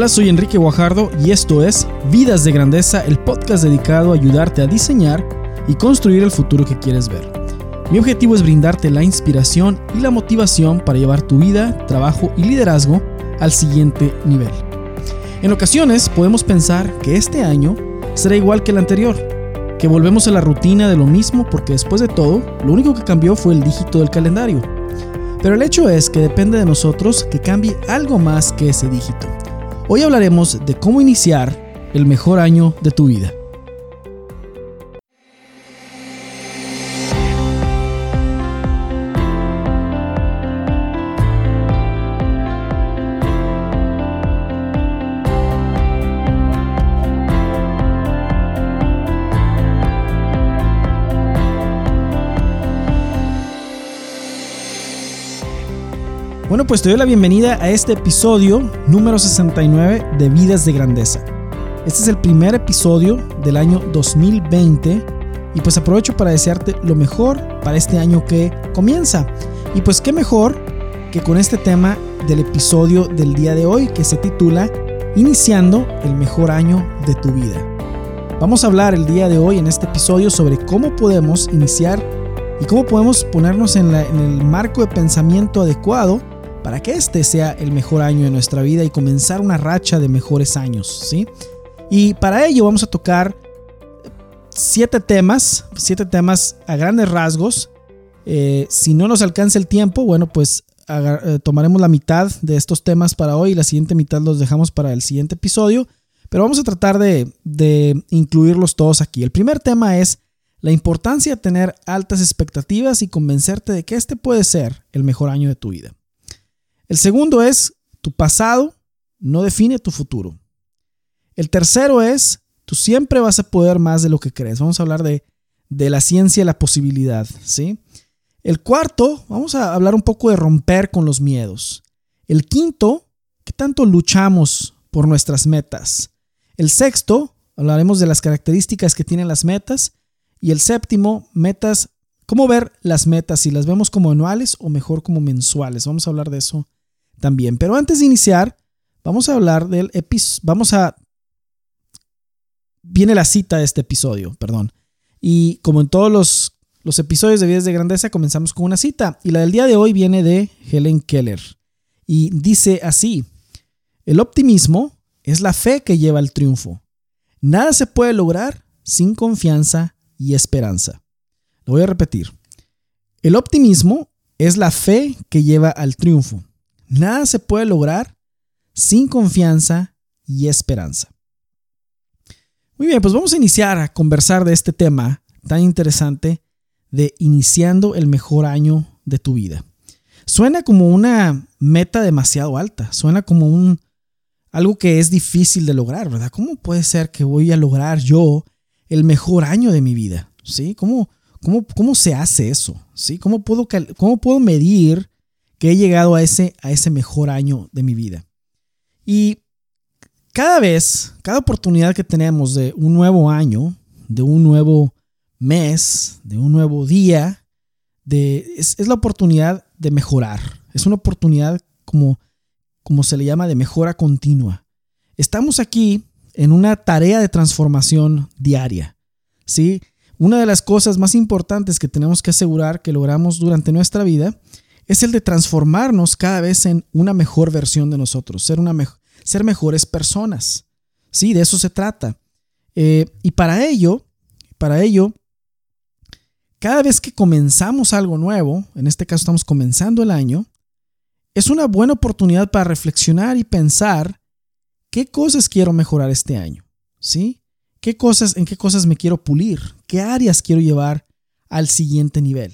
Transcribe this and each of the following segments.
Hola, soy Enrique Guajardo y esto es Vidas de Grandeza, el podcast dedicado a ayudarte a diseñar y construir el futuro que quieres ver. Mi objetivo es brindarte la inspiración y la motivación para llevar tu vida, trabajo y liderazgo al siguiente nivel. En ocasiones podemos pensar que este año será igual que el anterior, que volvemos a la rutina de lo mismo porque después de todo, lo único que cambió fue el dígito del calendario. Pero el hecho es que depende de nosotros que cambie algo más que ese dígito. Hoy hablaremos de cómo iniciar el mejor año de tu vida. Bueno, pues te doy la bienvenida a este episodio número 69 de Vidas de Grandeza. Este es el primer episodio del año 2020 y pues aprovecho para desearte lo mejor para este año que comienza. Y pues qué mejor que con este tema del episodio del día de hoy que se titula Iniciando el mejor año de tu vida. Vamos a hablar el día de hoy en este episodio sobre cómo podemos iniciar y cómo podemos ponernos en, en el marco de pensamiento adecuado para que este sea el mejor año de nuestra vida y comenzar una racha de mejores años, ¿sí? Y para ello vamos a tocar siete temas, siete temas a grandes rasgos. Eh, si no nos alcanza el tiempo, bueno, pues eh, tomaremos la mitad de estos temas para hoy y la siguiente mitad los dejamos para el siguiente episodio. Pero vamos a tratar de, de incluirlos todos aquí. El primer tema es la importancia de tener altas expectativas y convencerte de que este puede ser el mejor año de tu vida. El segundo es, tu pasado no define tu futuro. El tercero es, tú siempre vas a poder más de lo que crees. Vamos a hablar de, de la ciencia y la posibilidad, ¿sí? El cuarto, vamos a hablar un poco de romper con los miedos. El quinto, ¿qué tanto luchamos por nuestras metas? El sexto, hablaremos de las características que tienen las metas. Y el séptimo, metas, cómo ver las metas, si las vemos como anuales o mejor como mensuales. Vamos a hablar de eso también. Pero antes de iniciar, vamos a hablar del episodio. Vamos a. Viene la cita de este episodio, perdón. Y como en todos los, los episodios de Vidas de Grandeza, comenzamos con una cita. Y la del día de hoy viene de Helen Keller. Y dice así: El optimismo es la fe que lleva al triunfo. Nada se puede lograr sin confianza y esperanza. Lo voy a repetir. El optimismo es la fe que lleva al triunfo. Nada se puede lograr sin confianza y esperanza. Muy bien, pues vamos a iniciar a conversar de este tema tan interesante de iniciando el mejor año de tu vida. Suena como una meta demasiado alta, suena como un algo que es difícil de lograr, ¿verdad? ¿Cómo puede ser que voy a lograr yo el mejor año de mi vida? ¿Sí? ¿Cómo, cómo, cómo se hace eso? ¿Sí? ¿Cómo puedo, cómo puedo medir que he llegado a ese, a ese mejor año de mi vida. Y cada vez, cada oportunidad que tenemos de un nuevo año, de un nuevo mes, de un nuevo día, de, es, la oportunidad de mejorar. Es una oportunidad como, como se le llama de mejora continua. Estamos aquí en una tarea de transformación diaria. ¿sí? Una de las cosas más importantes que tenemos que asegurar que logramos durante nuestra vida es el de transformarnos cada vez en una mejor versión de nosotros, ser, una ser mejores personas. Sí, de eso se trata. Eh, y para ello, para ello, cada vez que comenzamos algo nuevo, en este caso estamos comenzando el año, es una buena oportunidad para reflexionar y pensar qué cosas quiero mejorar este año, ¿sí? ¿Qué cosas, en qué cosas me quiero pulir? ¿Qué áreas quiero llevar al siguiente nivel?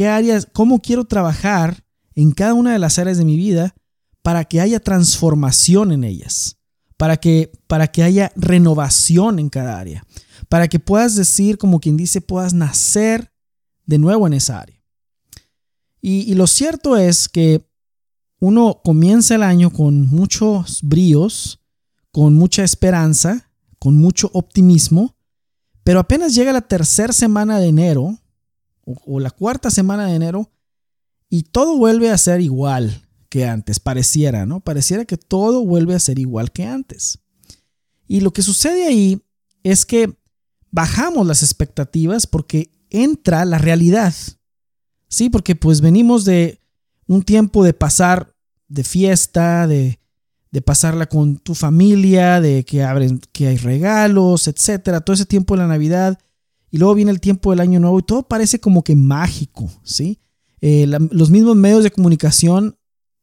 Qué áreas, cómo quiero trabajar en cada una de las áreas de mi vida para que haya transformación en ellas, para que, para que haya renovación en cada área, para que puedas decir, como quien dice, puedas nacer de nuevo en esa área. Y, y lo cierto es que uno comienza el año con muchos bríos, con mucha esperanza, con mucho optimismo, pero apenas llega la tercera semana de enero, o, la cuarta semana de enero y todo vuelve a ser igual que antes, pareciera, ¿no? Pareciera que todo vuelve a ser igual que antes. Y lo que sucede ahí es que bajamos las expectativas porque entra la realidad. Sí, porque pues venimos de un tiempo de pasar de fiesta, de, de pasarla con tu familia, de que abren, que hay regalos, etcétera, todo ese tiempo de la Navidad y luego viene el tiempo del Año Nuevo y todo parece como que mágico, ¿sí? Eh, los mismos medios de comunicación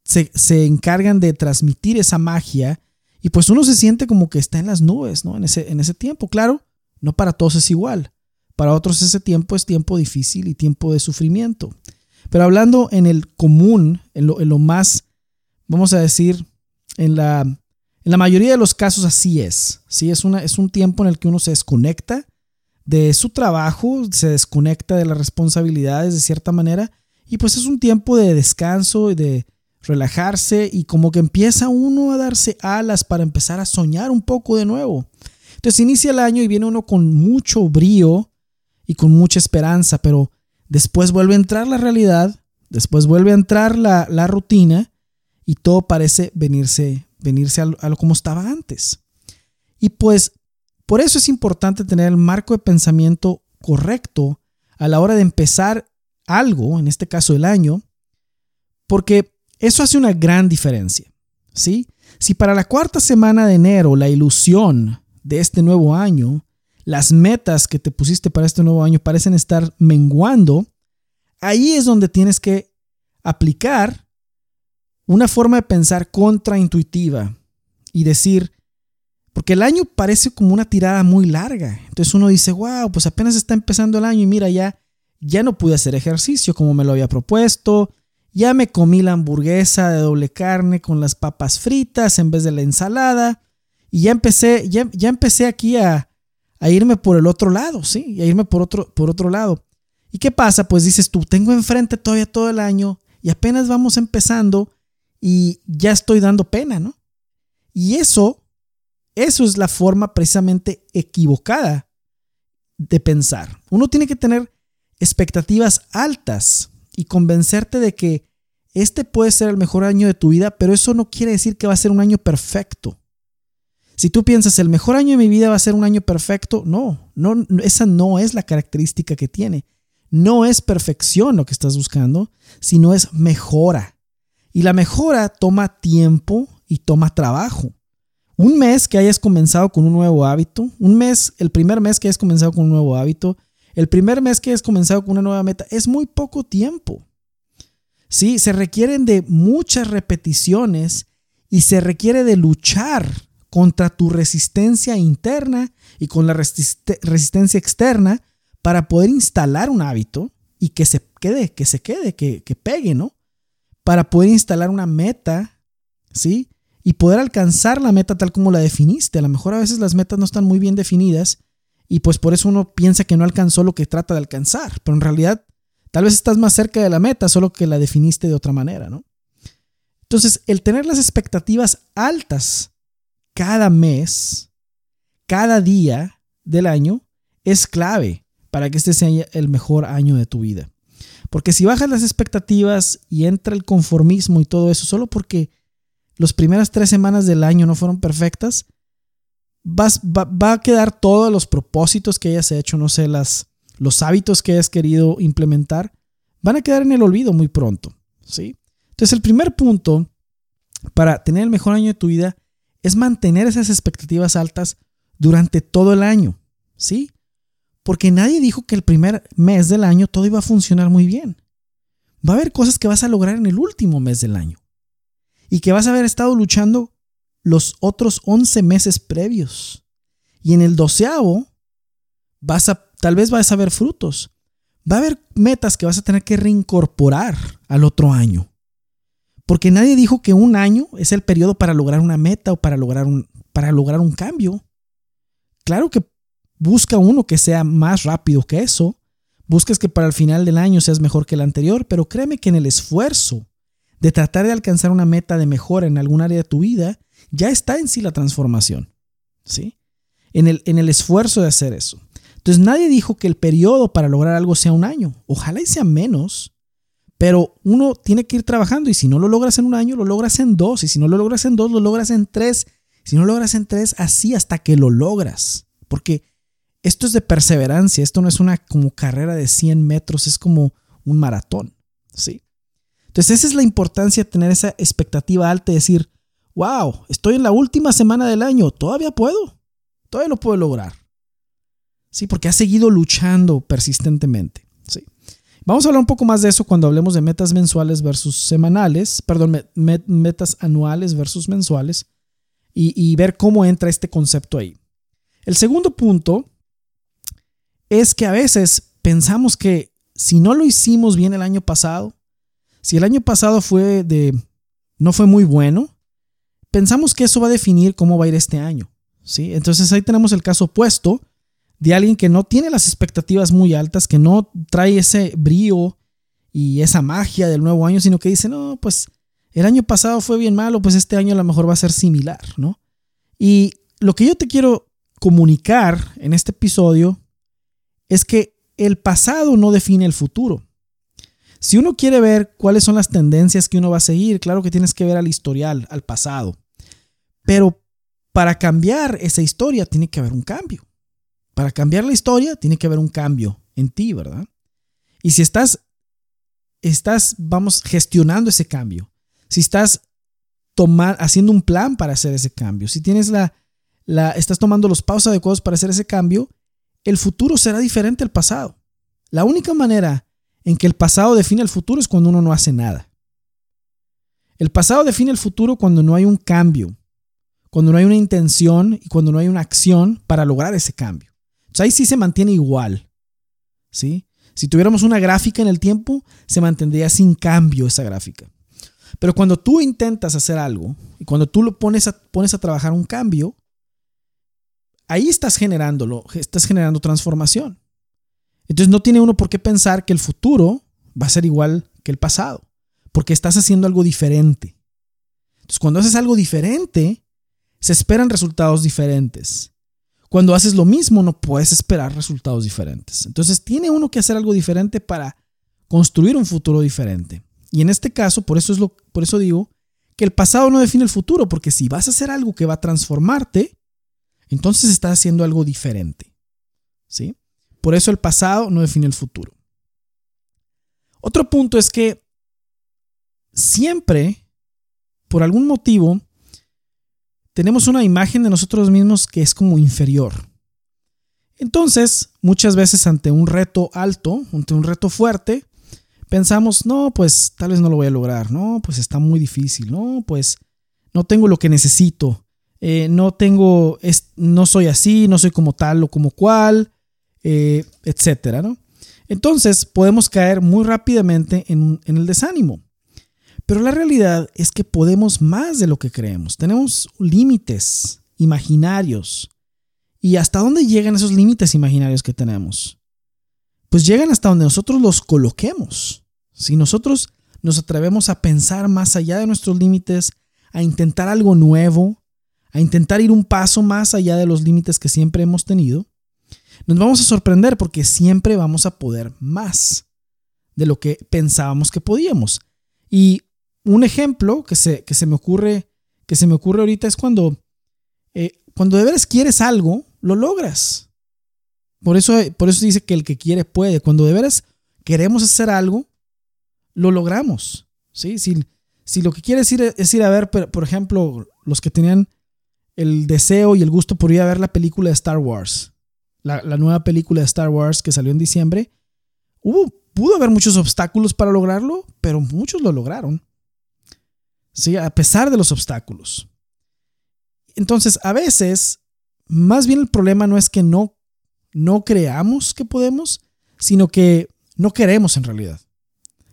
se, se, encargan de transmitir esa magia y pues uno se siente como que está en las nubes, ¿no? En ese, en ese tiempo, claro, no para todos es igual. Para otros ese tiempo es tiempo difícil y tiempo de sufrimiento. Pero hablando en el común, en lo, en lo más, vamos a decir, en la, en la mayoría de los casos así es. ¿sí? Es, una, es un tiempo en el que uno se desconecta de su trabajo, se desconecta de las responsabilidades de cierta manera y pues es un tiempo de descanso y de relajarse y como que empieza uno a darse alas para empezar a soñar un poco de nuevo. Entonces inicia el año y viene uno con mucho brío y con mucha esperanza, pero después vuelve a entrar la realidad, después vuelve a entrar la, la rutina y todo parece venirse, venirse a lo como estaba antes. Y pues por eso es importante tener el marco de pensamiento correcto a la hora de empezar algo, en este caso el año, porque eso hace una gran diferencia. ¿sí? Si para la cuarta semana de enero la ilusión de este nuevo año, las metas que te pusiste para este nuevo año parecen estar menguando, ahí es donde tienes que aplicar una forma de pensar contraintuitiva y decir, porque el año parece como una tirada muy larga. Entonces uno dice, wow, pues apenas está empezando el año y mira, ya, ya no pude hacer ejercicio como me lo había propuesto, ya me comí la hamburguesa de doble carne con las papas fritas en vez de la ensalada. Y ya empecé, ya, ya empecé aquí a, a, irme por el otro lado, ¿sí? A irme por otro, por otro lado. ¿Y qué pasa? Pues dices tú, tengo enfrente todavía todo el año y apenas vamos empezando y ya estoy dando pena, ¿no? Y eso, eso es la forma precisamente equivocada de pensar. Uno tiene que tener expectativas altas y convencerte de que este puede ser el mejor año de tu vida, pero eso no quiere decir que va a ser un año perfecto. Si tú piensas el mejor año de mi vida va a ser un año perfecto, no, no, esa no es la característica que tiene. No es perfección lo que estás buscando, sino es mejora. Y la mejora toma tiempo y toma trabajo. Un mes que hayas comenzado con un nuevo hábito, un mes, el primer mes que hayas comenzado con un nuevo hábito, el primer mes que hayas comenzado con una nueva meta, es muy poco tiempo. Sí, se requieren de muchas repeticiones y se requiere de luchar contra tu resistencia interna y con la resistencia externa para poder instalar un hábito y que se quede, que se quede, que, que pegue, ¿no? Para poder instalar una meta, ¿sí? Y poder alcanzar la meta tal como la definiste. A lo mejor a veces las metas no están muy bien definidas y pues por eso uno piensa que no alcanzó lo que trata de alcanzar, pero en realidad Tal vez estás más cerca de la meta, solo que la definiste de otra manera, ¿no? Entonces, el tener las expectativas altas cada mes, cada día del año, es clave para que este sea el mejor año de tu vida. Porque si bajas las expectativas y entra el conformismo y todo eso, solo porque las primeras tres semanas del año no fueron perfectas, vas, va, va, a quedar todos los propósitos que hayas hecho, no sé, las, los hábitos que has querido implementar van a quedar en el olvido muy pronto, ¿sí? Entonces, el primer punto para tener el mejor año de tu vida es mantener esas expectativas altas durante todo el año, ¿sí? Porque nadie dijo que el primer mes del año todo iba a funcionar muy bien. Va a haber cosas que vas a lograr en el último mes del año y que vas a haber estado luchando los otros 11 meses previos. Y en el doceavo vas a tal vez vas a ver frutos. Va a haber metas que vas a tener que reincorporar al otro año. Porque nadie dijo que un año es el periodo para lograr una meta o para lograr un, para lograr un cambio. Claro que busca uno que sea más rápido que eso. Buscas que para el final del año seas mejor que el anterior, pero créeme que en el esfuerzo de tratar de alcanzar una meta de mejora en algún área de tu vida, ya está en sí la transformación. ¿Sí? En el, en el esfuerzo de hacer eso. Entonces nadie dijo que el periodo para lograr algo sea un año. Ojalá y sea menos, Pero uno tiene que ir trabajando y si no lo logras en un año, lo logras en dos. Y si no lo logras en dos, lo logras en tres. Si no lo logras en tres, así hasta que lo logras. Porque esto es de perseverancia. Esto no es una como carrera de 100 metros, es como un maratón. ¿sí? Entonces esa es la importancia de tener esa expectativa alta y decir, wow, estoy en la última semana del año, todavía puedo. Todavía lo puedo lograr. Sí, porque ha seguido luchando persistentemente. Vamos a hablar un poco más de eso cuando hablemos de metas mensuales versus semanales, perdón, metas anuales versus mensuales y, ver cómo entra este concepto ahí. El segundo punto es que a veces pensamos que si no lo hicimos bien el año pasado, si el año pasado fue de no fue muy bueno, pensamos que eso va a definir cómo va a ir este año, ¿sí? Entonces ahí tenemos el caso opuesto de alguien que no tiene las expectativas muy altas, que no trae ese brío y esa magia del nuevo año, sino que dice, no, pues el año pasado fue bien malo, pues este año a lo mejor va a ser similar, ¿no? Y lo que yo te quiero comunicar en este episodio es que el pasado no define el futuro. Si uno quiere ver cuáles son las tendencias que uno va a seguir, claro que tienes que ver al historial, al pasado. Pero para cambiar esa historia tiene que haber un cambio. Para cambiar la historia tiene que haber un cambio en ti, ¿verdad? Y si estás, estás, vamos, gestionando ese cambio, si estás haciendo un plan para hacer ese cambio, si tienes la, la, estás tomando los pasos adecuados para hacer ese cambio, el futuro será diferente al pasado. La única manera en que el pasado define el futuro es cuando uno no hace nada. El pasado define el futuro cuando no hay un cambio, cuando no hay una intención y cuando no hay una acción para lograr ese cambio ahí sí se mantiene igual. ¿sí? Si tuviéramos una gráfica en el tiempo, se mantendría sin cambio esa gráfica. Pero cuando tú intentas hacer algo y cuando tú lo pones a, pones a trabajar un cambio, ahí estás generándolo, estás generando transformación. Entonces no tiene uno por qué pensar que el futuro va a ser igual que el pasado, porque estás haciendo algo diferente. Entonces cuando haces algo diferente, se esperan resultados diferentes. Cuando haces lo mismo no puedes esperar resultados diferentes. Entonces tiene uno que hacer algo diferente para construir un futuro diferente. Y en este caso, por eso, es lo, por eso digo que el pasado no define el futuro, porque si vas a hacer algo que va a transformarte, entonces estás haciendo algo diferente. ¿Sí? Por eso el pasado no define el futuro. Otro punto es que siempre, por algún motivo, tenemos una imagen de nosotros mismos que es como inferior. Entonces, muchas veces ante un reto alto, ante un reto fuerte, pensamos, no, pues tal vez no lo voy a lograr, no, pues está muy difícil, no, pues no tengo lo que necesito, eh, no tengo, no soy así, no soy como tal o como cual, eh, etcétera, ¿no? Entonces podemos caer muy rápidamente en el desánimo. Pero la realidad es que podemos más de lo que creemos. Tenemos límites imaginarios. ¿Y hasta dónde llegan esos límites imaginarios que tenemos? Pues llegan hasta donde nosotros los coloquemos. Si nosotros nos atrevemos a pensar más allá de nuestros límites, a intentar algo nuevo, a intentar ir un paso más allá de los límites que siempre hemos tenido, nos vamos a sorprender porque siempre vamos a poder más de lo que pensábamos que podíamos. Y un ejemplo que se, que se me ocurre que se me ocurre ahorita es cuando eh, cuando de veras quieres algo lo logras. Por eso por eso dice que el que quiere puede. Cuando de veras queremos hacer algo lo logramos sí si, si lo que quieres ir es ir a ver por ejemplo los que tenían el deseo y el gusto por ir a ver la película de Star Wars la, nueva película de Star Wars que salió en diciembre hubo pudo haber muchos obstáculos para lograrlo pero muchos lo lograron ¿sí? a pesar de los obstáculos. Entonces, a veces, más bien el problema no es que no, no creamos que podemos, sino que no queremos en realidad.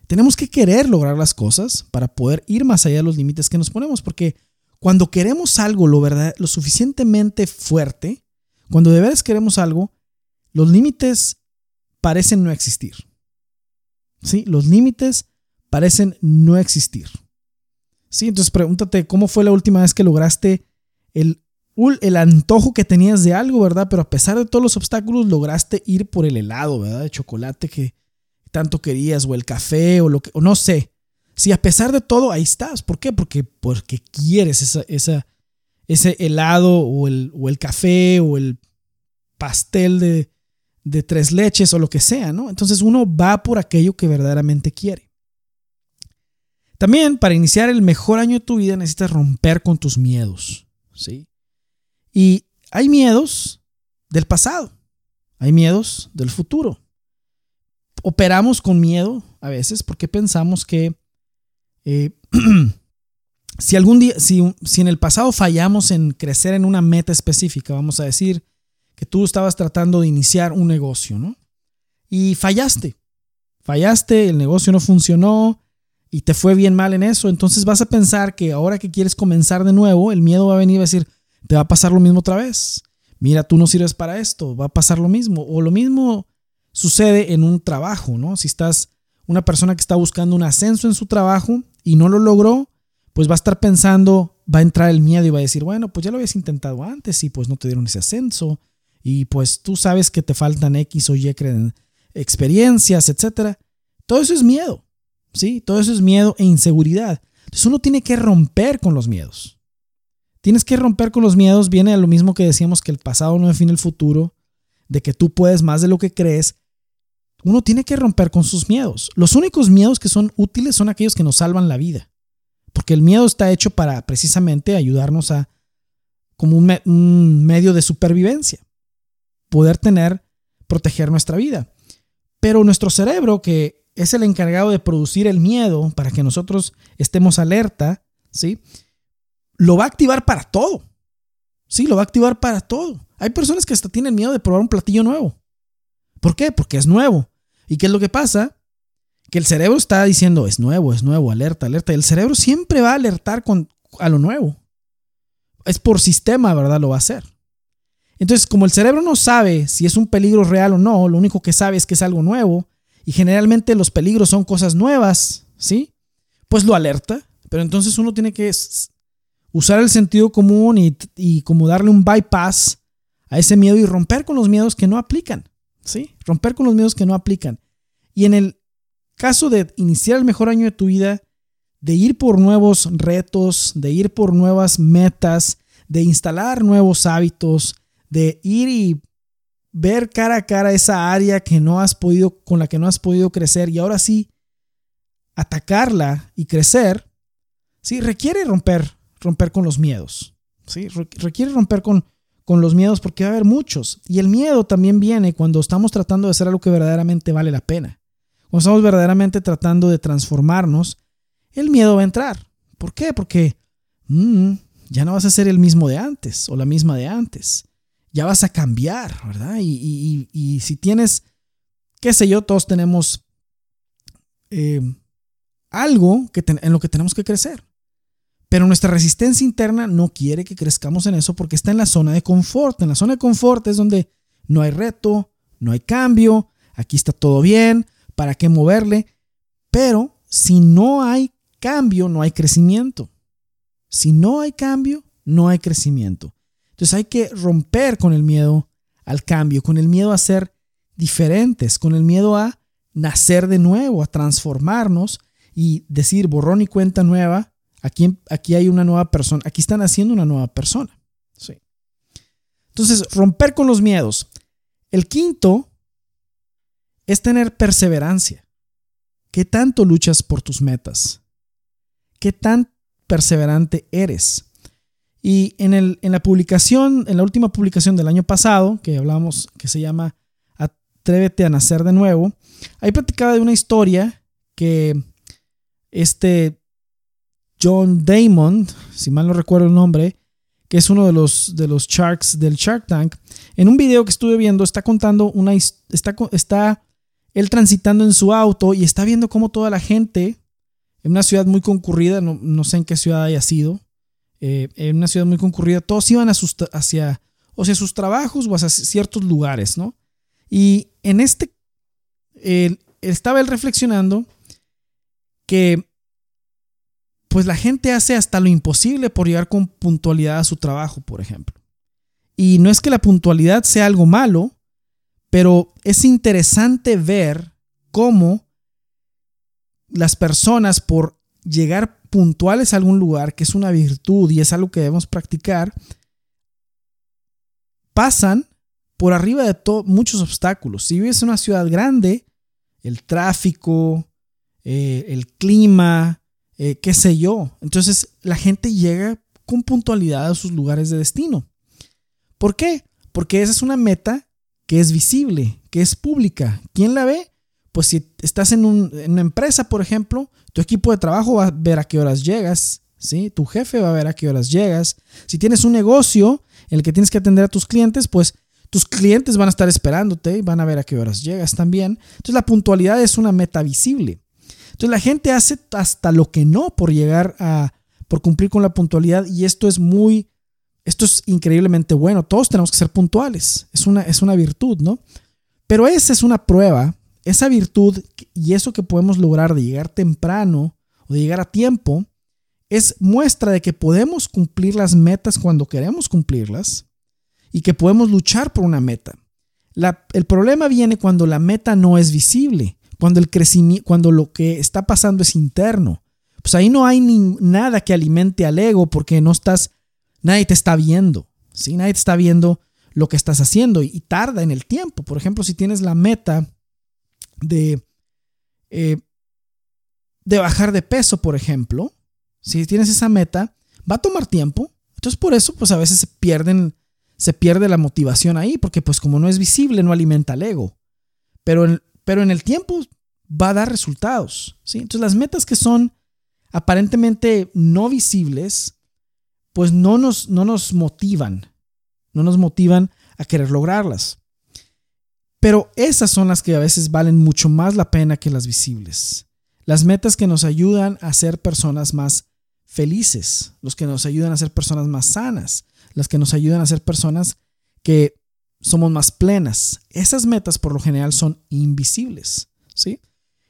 Tenemos que querer lograr las cosas para poder ir más allá de los límites que nos ponemos, porque cuando queremos algo lo, verdad, lo suficientemente fuerte, cuando de veras queremos algo, los límites parecen no existir. ¿Sí? Los límites parecen no existir. Sí, entonces pregúntate cómo fue la última vez que lograste el, el antojo que tenías de algo, ¿verdad? Pero a pesar de todos los obstáculos, lograste ir por el helado, ¿verdad? De chocolate que tanto querías, o el café, o lo que, o no sé. Si a pesar de todo, ahí estás. ¿Por qué? Porque, porque quieres esa, esa, ese helado, o el, o el café, o el pastel de, de tres leches, o lo que sea, ¿no? Entonces uno va por aquello que verdaderamente quiere. También para iniciar el mejor año de tu vida necesitas romper con tus miedos, ¿sí? Y hay miedos del pasado, hay miedos del futuro. Operamos con miedo a veces porque pensamos que eh, si algún día, si, en el pasado fallamos en crecer en una meta específica, vamos a decir que tú estabas tratando de iniciar un negocio, ¿no? Y fallaste, fallaste, el negocio no funcionó, y te fue bien mal en eso, entonces vas a pensar que ahora que quieres comenzar de nuevo, el miedo va a venir y va a decir, te va a pasar lo mismo otra vez. Mira, tú no sirves para esto, va a pasar lo mismo. O lo mismo sucede en un trabajo, ¿no? Si estás una persona que está buscando un ascenso en su trabajo y no lo logró, pues va a estar pensando, va a entrar el miedo y va a decir, bueno, pues ya lo habías intentado antes y pues no te dieron ese ascenso y pues tú sabes que te faltan X o Y experiencias, etcétera. Todo eso es miedo. ¿sí? Todo eso es miedo e inseguridad. Entonces uno tiene que romper con los miedos. Tienes que romper con los miedos, viene a lo mismo que decíamos que el pasado no define el futuro, de que tú puedes más de lo que crees. Uno tiene que romper con sus miedos. Los únicos miedos que son útiles son aquellos que nos salvan la vida. Porque el miedo está hecho para precisamente ayudarnos a, como un, medio de supervivencia, poder tener, proteger nuestra vida. Pero nuestro cerebro, que es el encargado de producir el miedo para que nosotros estemos alerta, ¿sí? Lo va a activar para todo. Sí, lo va a activar para todo. Hay personas que hasta tienen miedo de probar un platillo nuevo. ¿Por qué? Porque es nuevo. ¿Y qué es lo que pasa? Que el cerebro está diciendo, es nuevo, es nuevo, alerta, alerta. Y el cerebro siempre va a alertar con, a lo nuevo. Es por sistema, ¿verdad? Lo va a hacer. Entonces, como el cerebro no sabe si es un peligro real o no, lo único que sabe es que es algo nuevo, y generalmente los peligros son cosas nuevas, ¿sí? Pues lo alerta, pero entonces uno tiene que usar el sentido común y, como darle un bypass a ese miedo y romper con los miedos que no aplican, ¿sí? Romper con los miedos que no aplican. Y en el caso de iniciar el mejor año de tu vida, de ir por nuevos retos, de ir por nuevas metas, de instalar nuevos hábitos, de ir y ver cara a cara esa área que no has podido, con la que no has podido crecer y ahora sí atacarla y crecer, sí, requiere romper, romper con los miedos. ¿sí? Requiere romper con, con los miedos porque va a haber muchos. Y el miedo también viene cuando estamos tratando de hacer algo que verdaderamente vale la pena. Cuando estamos verdaderamente tratando de transformarnos, el miedo va a entrar. ¿Por qué? Porque mm, ya no vas a ser el mismo de antes o la misma de antes ya vas a cambiar, ¿verdad? Y, si tienes, qué sé yo, todos tenemos eh, algo que en lo que tenemos que crecer. Pero nuestra resistencia interna no quiere que crezcamos en eso porque está en la zona de confort. En la zona de confort es donde no hay reto, no hay cambio, aquí está todo bien, ¿para qué moverle? Pero si no hay cambio, no hay crecimiento. Si no hay cambio, no hay crecimiento. Entonces hay que romper con el miedo al cambio, con el miedo a ser diferentes, con el miedo a nacer de nuevo, a transformarnos y decir borrón y cuenta nueva. Aquí, aquí hay una nueva persona, aquí están haciendo una nueva persona. Sí. Entonces, romper con los miedos. El quinto es tener perseverancia. ¿Qué tanto luchas por tus metas? ¿Qué tan perseverante eres? Y en, el, en la publicación, en la última publicación del año pasado, que hablamos, que se llama Atrévete a nacer de nuevo, ahí platicaba de una historia que este John Damon, si mal no recuerdo el nombre, que es uno de los, de los Sharks del Shark Tank, en un video que estuve viendo está contando una... Está, está él transitando en su auto y está viendo cómo toda la gente, en una ciudad muy concurrida, no, sé en qué ciudad haya sido, eh, en una ciudad muy concurrida, todos iban hacia, o hacia sus trabajos o hacia ciertos lugares, ¿no? Y en este, estaba él reflexionando que pues la gente hace hasta lo imposible por llegar con puntualidad a su trabajo, por ejemplo. Y no es que la puntualidad sea algo malo, pero es interesante ver cómo las personas por llegar puntuales a algún lugar, que es una virtud y es algo que debemos practicar, pasan por arriba de muchos obstáculos. Si vives en una ciudad grande, el tráfico, eh, el clima, eh, qué sé yo. Entonces la gente llega con puntualidad a sus lugares de destino. ¿Por qué? Porque esa es una meta que es visible, que es pública. ¿Quién la ve? Pues si estás en, una empresa, por ejemplo, tu equipo de trabajo va a ver a qué horas llegas, ¿sí? Tu jefe va a ver a qué horas llegas. Si tienes un negocio en el que tienes que atender a tus clientes, pues tus clientes van a estar esperándote y van a ver a qué horas llegas también. Entonces la puntualidad es una meta visible. Entonces la gente hace hasta lo que no por llegar a, por cumplir con la puntualidad y esto es muy, esto es increíblemente bueno. Todos tenemos que ser puntuales. Es una, es una virtud, ¿no? Pero esa es una prueba, esa virtud y eso que podemos lograr de llegar temprano o de llegar a tiempo es muestra de que podemos cumplir las metas cuando queremos cumplirlas y que podemos luchar por una meta. el problema viene cuando la meta no es visible, cuando, el crecimiento, cuando lo que está pasando es interno. Pues ahí no hay ni nada que alimente al ego porque no estás, nadie te está viendo, ¿sí? Nadie te está viendo lo que estás haciendo y, tarda en el tiempo. Por ejemplo, si tienes la meta de, eh, de bajar de peso, por ejemplo, si tienes esa meta, va a tomar tiempo. Entonces por eso, pues a veces se pierden se pierde la motivación ahí, porque pues como no es visible, no alimenta el ego. Pero en, pero en el tiempo va a dar resultados. ¿sí? Entonces las metas que son aparentemente no visibles, pues no nos, no nos motivan, no nos motivan a querer lograrlas. Pero esas son las que a veces valen mucho más la pena que las visibles. Las metas que nos ayudan a ser personas más felices, los que nos ayudan a ser personas más sanas, las que nos ayudan a ser personas que somos más plenas. Esas metas por lo general son invisibles, ¿sí?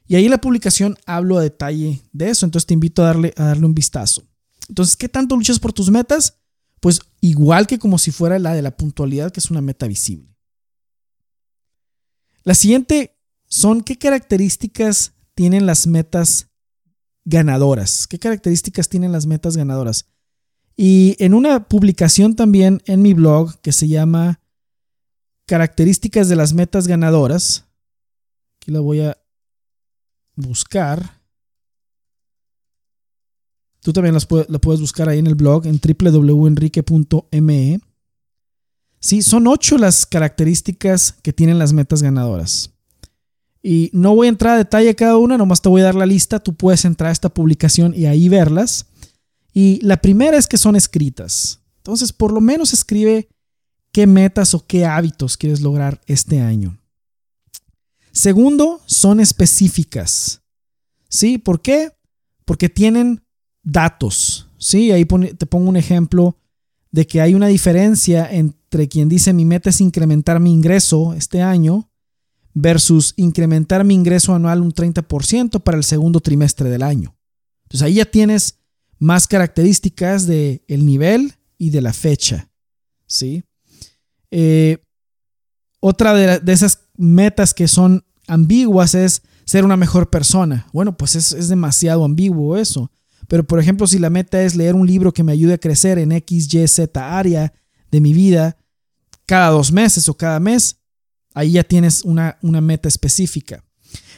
Y ahí en la publicación hablo a detalle de eso, entonces te invito a darle, a darle un vistazo. Entonces, ¿qué tanto luchas por tus metas? Pues igual que como si fuera la de la puntualidad, que es una meta visible. La siguiente son qué características tienen las metas ganadoras. ¿Qué características tienen las metas ganadoras? Y en una publicación también en mi blog que se llama Características de las metas ganadoras, aquí la voy a buscar. Tú también las la puedes buscar ahí en el blog en www.enrique.me. Sí, son ocho las características que tienen las metas ganadoras. Y no voy a entrar a detalle cada una, nomás te voy a dar la lista. Tú puedes entrar a esta publicación y ahí verlas. Y la primera es que son escritas. Entonces, por lo menos escribe qué metas o qué hábitos quieres lograr este año. Segundo, son específicas. ¿Sí? ¿Por qué? Porque tienen datos. ¿Sí? Ahí te pongo un ejemplo de que hay una diferencia entre quien dice mi meta es incrementar mi ingreso este año versus incrementar mi ingreso anual un 30% para el segundo trimestre del año. Entonces ahí ya tienes más características del el nivel y de la fecha. ¿sí? Eh, otra de, esas metas que son ambiguas es ser una mejor persona. Bueno, pues es, es, demasiado ambiguo eso. Pero por ejemplo, si la meta es leer un libro que me ayude a crecer en X, Y, Z área de mi vida cada dos meses o cada mes, ahí ya tienes una, una meta específica.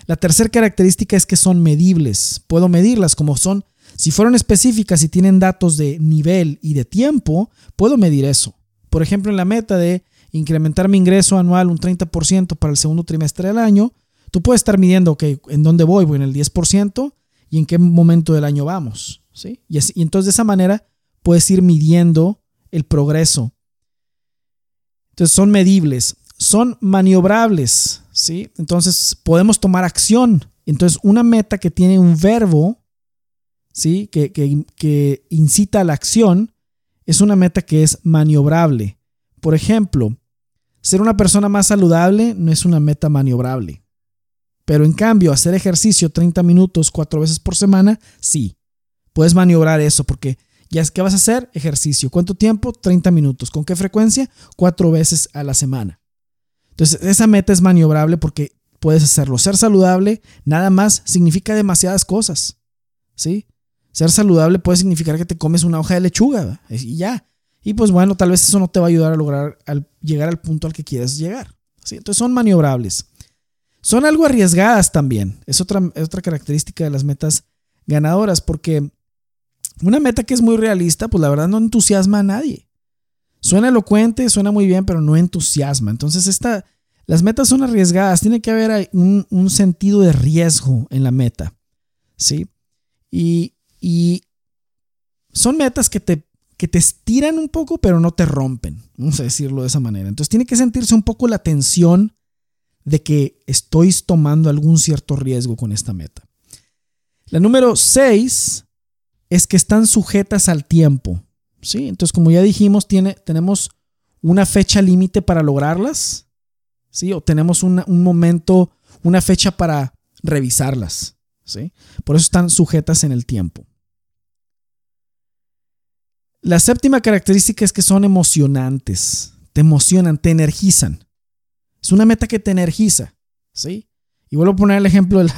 La tercera característica es que son medibles. Puedo medirlas como son si fueron específicas y tienen datos de nivel y de tiempo, puedo medir eso. Por ejemplo, en la meta de incrementar mi ingreso anual un 30% para el segundo trimestre del año, tú puedes estar midiendo, ok, ¿en dónde voy? Voy en el 10% y en qué momento del año vamos. ¿sí? Y, entonces de esa manera puedes ir midiendo el progreso. Entonces son medibles, son maniobrables, ¿sí? Entonces podemos tomar acción. Entonces una meta que tiene un verbo ¿sí? que, que incita a la acción, es una meta que es maniobrable. Por ejemplo, ser una persona más saludable no es una meta maniobrable. Pero en cambio, hacer ejercicio 30 minutos cuatro veces por semana, sí. Puedes maniobrar eso porque ya es que vas a hacer ejercicio. ¿Cuánto tiempo? 30 minutos. ¿Con qué frecuencia? Cuatro veces a la semana. Entonces, esa meta es maniobrable porque puedes hacerlo. Ser saludable nada más significa demasiadas cosas. ¿Sí? Ser saludable puede significar que te comes una hoja de lechuga y ya. Y pues bueno, tal vez eso no te va a ayudar a lograr al llegar al punto al que quieres llegar. ¿sí? Entonces son maniobrables. Son algo arriesgadas también. Es otra, es otra característica de las metas ganadoras porque una meta que es muy realista, pues la verdad no entusiasma a nadie. Suena elocuente, suena muy bien, pero no entusiasma. Entonces esta, las metas son arriesgadas. Tiene que haber un, un sentido de riesgo en la meta. ¿Sí? Y, y son metas que te que te estiran un poco, pero no te rompen. Vamos a decirlo de esa manera. Entonces tiene que sentirse un poco la tensión de que estoy tomando algún cierto riesgo con esta meta. La número 6 es que están sujetas al tiempo. ¿sí? Entonces, como ya dijimos, tiene, tenemos una fecha límite para lograrlas. ¿sí? O tenemos un momento, una fecha para revisarlas. ¿sí? Por eso están sujetas en el tiempo. La séptima característica es que son emocionantes. Te emocionan, te energizan. Es una meta que te energiza. ¿Sí? Y vuelvo a poner el ejemplo de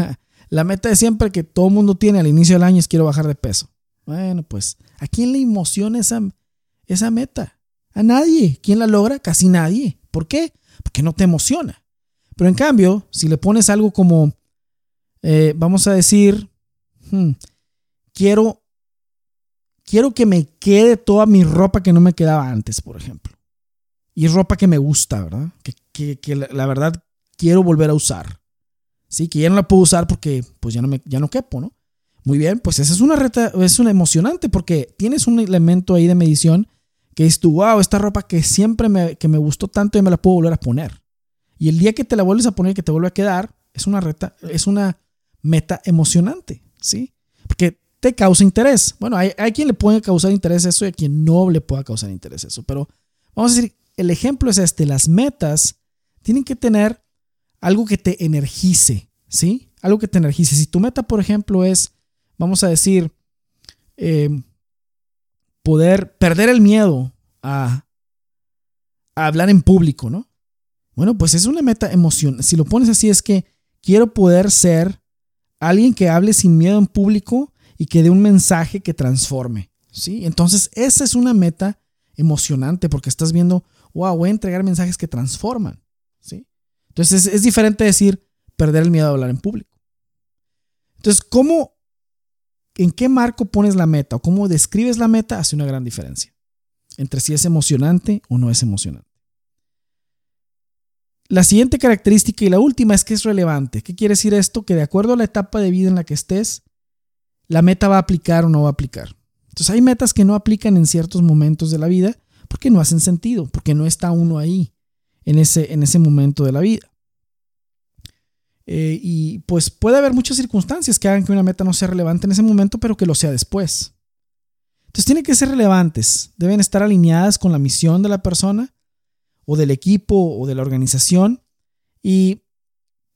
la, meta de siempre que todo mundo tiene al inicio del año es quiero bajar de peso. Bueno, pues, ¿a quién le emociona esa, meta? A nadie. ¿Quién la logra? Casi nadie. ¿Por qué? Porque no te emociona. Pero en cambio, si le pones algo como, eh, vamos a decir, hmm, quiero quiero que me quede toda mi ropa que no me quedaba antes, por ejemplo. Y ropa que me gusta, ¿verdad? Que, la, verdad quiero volver a usar. Sí, que ya no la puedo usar porque pues ya no, me, ya no quepo, ¿no? Muy bien, pues esa es una reta, es una emocionante porque tienes un elemento ahí de medición que es tu, wow, esta ropa que siempre me, que me gustó tanto y me la puedo volver a poner. Y el día que te la vuelves a poner y que te vuelve a quedar, es una reta, es una meta emocionante, ¿sí? Porque te causa interés. Bueno, hay, quien le puede causar interés eso y a quien no le pueda causar interés eso. Pero vamos a decir, el ejemplo es este, las metas tienen que tener algo que te energice, ¿sí? Algo que te energice. Si tu meta, por ejemplo, es, vamos a decir, em, poder perder el miedo a, hablar en público, ¿no? Bueno, pues es una meta emocional. Si lo pones así es que quiero poder ser alguien que hable sin miedo en público y que dé un mensaje que transforme. ¿sí? Entonces, esa es una meta emocionante porque estás viendo, wow, voy a entregar mensajes que transforman. ¿Sí? Entonces, es, diferente decir perder el miedo a hablar en público. Entonces, ¿cómo, en qué marco pones la meta o cómo describes la meta hace una gran diferencia entre si es emocionante o no es emocionante. La siguiente característica y la última es que es relevante. ¿Qué quiere decir esto? Que de acuerdo a la etapa de vida en la que estés, la meta va a aplicar o no va a aplicar. Entonces hay metas que no aplican en ciertos momentos de la vida porque no hacen sentido, porque no está uno ahí en ese, en ese momento de la vida. Eh, y pues puede haber muchas circunstancias que hagan que una meta no sea relevante en ese momento, pero que lo sea después. Entonces tienen que ser relevantes, deben estar alineadas con la misión de la persona o del equipo o de la organización. Y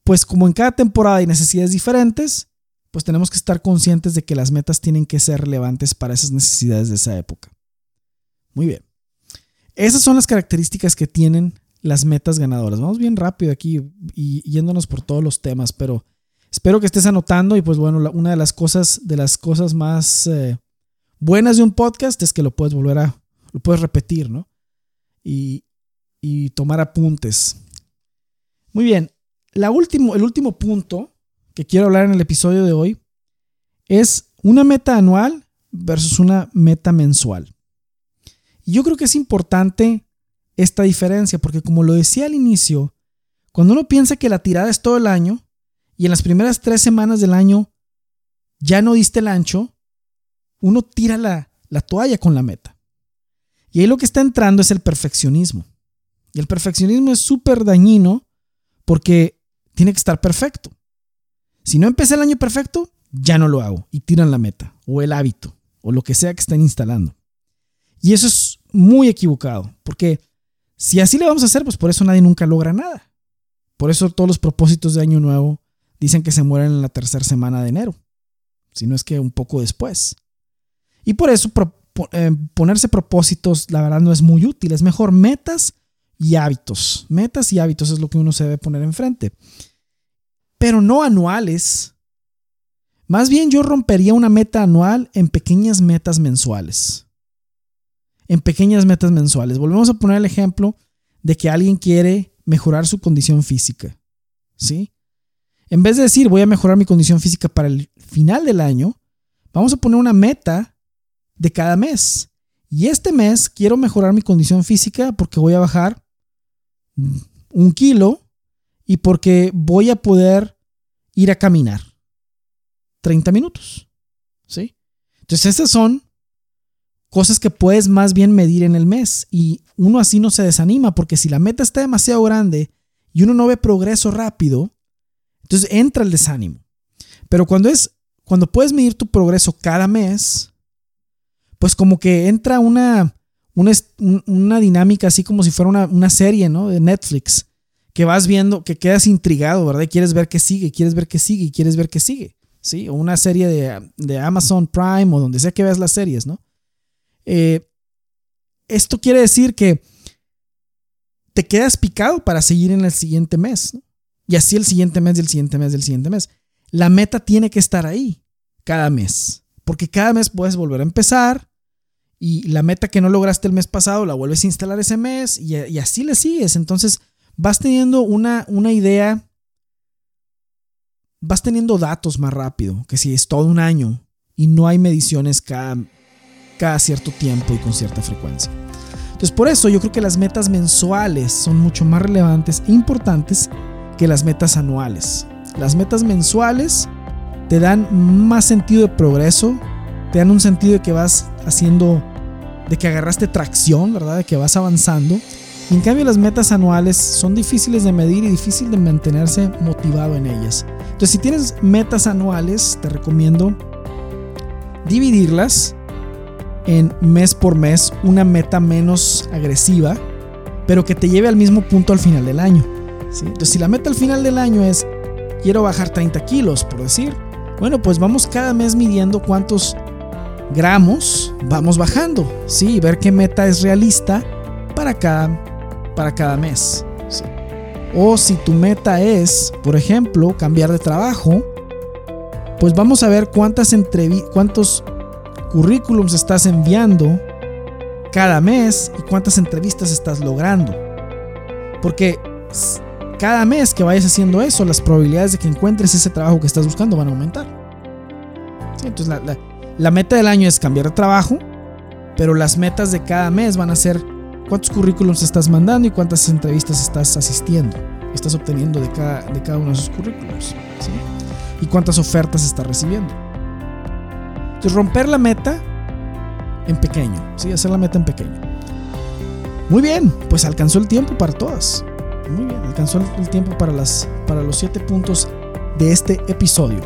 pues como en cada temporada hay necesidades diferentes, pues tenemos que estar conscientes de que las metas tienen que ser relevantes para esas necesidades de esa época. Muy bien. Esas son las características que tienen las metas ganadoras. Vamos bien rápido aquí y yéndonos por todos los temas, pero espero que estés anotando y pues bueno, una de las cosas de las cosas más eh, buenas de un podcast es que lo puedes volver a lo puedes repetir, ¿no? Y, y tomar apuntes. Muy bien. La último, el último punto que quiero hablar en el episodio de hoy es una meta anual versus una meta mensual. Yo creo que es importante esta diferencia porque como lo decía al inicio, cuando uno piensa que la tirada es todo el año y en las primeras tres semanas del año ya no diste el ancho, uno tira la, la toalla con la meta. Y ahí lo que está entrando es el perfeccionismo. Y el perfeccionismo es súper dañino porque tiene que estar perfecto. Si no empecé el año perfecto, ya no lo hago y tiran la meta o el hábito o lo que sea que estén instalando. Y eso es muy equivocado, porque si así le vamos a hacer, pues por eso nadie nunca logra nada. Por eso todos los propósitos de año nuevo dicen que se mueren en la tercera semana de enero, si no es que un poco después. Y por eso eh, ponerse propósitos, la verdad, no es muy útil. Es mejor metas y hábitos. Metas y hábitos es lo que uno se debe poner enfrente. pero no anuales. Más bien yo rompería una meta anual en pequeñas metas mensuales. En pequeñas metas mensuales. Volvemos a poner el ejemplo de que alguien quiere mejorar su condición física. ¿Sí? En vez de decir voy a mejorar mi condición física para el final del año, vamos a poner una meta de cada mes. Y este mes quiero mejorar mi condición física porque voy a bajar un kilo y porque voy a poder ir a caminar 30 minutos. ¿Sí? Entonces, estas son cosas que puedes más bien medir en el mes y uno así no se desanima porque si la meta está demasiado grande y uno no ve progreso rápido, entonces entra el desánimo. Pero cuando es cuando puedes medir tu progreso cada mes, pues como que entra una, una, dinámica así como si fuera una, una, serie, ¿no? De Netflix, que vas viendo, que quedas intrigado, ¿verdad? Y quieres ver qué sigue, quieres ver qué sigue, y quieres ver qué sigue, ¿sí? O una serie de, Amazon Prime o donde sea que veas las series, ¿no? Eh, esto quiere decir que te quedas picado para seguir en el siguiente mes. Y así el siguiente mes, y el siguiente mes, y el siguiente mes. La meta tiene que estar ahí cada mes, porque cada mes puedes volver a empezar y la meta que no lograste el mes pasado la vuelves a instalar ese mes y, así le sigues. Entonces vas teniendo una, una idea, vas teniendo datos más rápido, que si es todo un año y no hay mediciones cada, cada cierto tiempo y con cierta frecuencia. Entonces por eso yo creo que las metas mensuales son mucho más relevantes e importantes que las metas anuales. Las metas mensuales te dan más sentido de progreso, te dan un sentido de que vas haciendo, de que agarraste tracción, ¿verdad? De que vas avanzando. Y en cambio las metas anuales son difíciles de medir y difícil de mantenerse motivado en ellas. Entonces si tienes metas anuales, te recomiendo dividirlas en mes por mes, una meta menos agresiva, pero que te lleve al mismo punto al final del año. Entonces, si la meta al final del año es quiero bajar 30 kilos, por decir, bueno, pues vamos cada mes midiendo cuántos gramos vamos bajando, ¿sí? Y ver qué meta es realista para cada, para cada mes. O si tu meta es, por ejemplo, cambiar de trabajo, pues vamos a ver cuántas cuántos currículums estás enviando cada mes y cuántas entrevistas estás logrando. Porque cada mes que vayas haciendo eso, las probabilidades de que encuentres ese trabajo que estás buscando van a aumentar. entonces la, meta del año es cambiar de trabajo, pero las metas de cada mes van a ser cuántos currículums estás mandando y cuántas entrevistas estás asistiendo, estás obteniendo de cada, de cada uno de esos currículums. Y cuántas ofertas estás recibiendo. Romper la meta en pequeño, ¿sí? hacer la meta en pequeño. Muy bien, pues alcanzó el tiempo para todas. Muy bien, alcanzó el tiempo para, las, para los siete puntos de este episodio.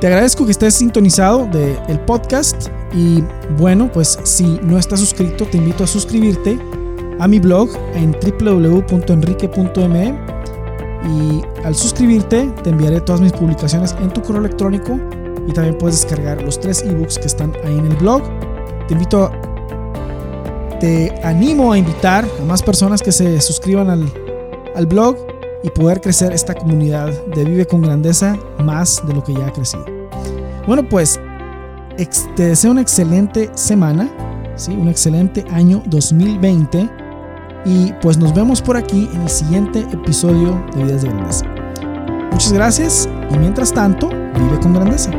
Te agradezco que estés sintonizado del el podcast y bueno, pues si no estás suscrito, te invito a suscribirte a mi blog en www.enrique.me y al suscribirte te enviaré todas mis publicaciones en tu correo electrónico y también puedes descargar los tres ebooks que están ahí en el blog. Te invito te animo a invitar a más personas que se suscriban al, blog y poder crecer esta comunidad de Vive con Grandeza más de lo que ya ha crecido. Bueno, pues te deseo una excelente semana, ¿sí? un excelente año 2020 y pues nos vemos por aquí en el siguiente episodio de Vidas de Grandeza. Muchas gracias y mientras tanto, vive con grandeza.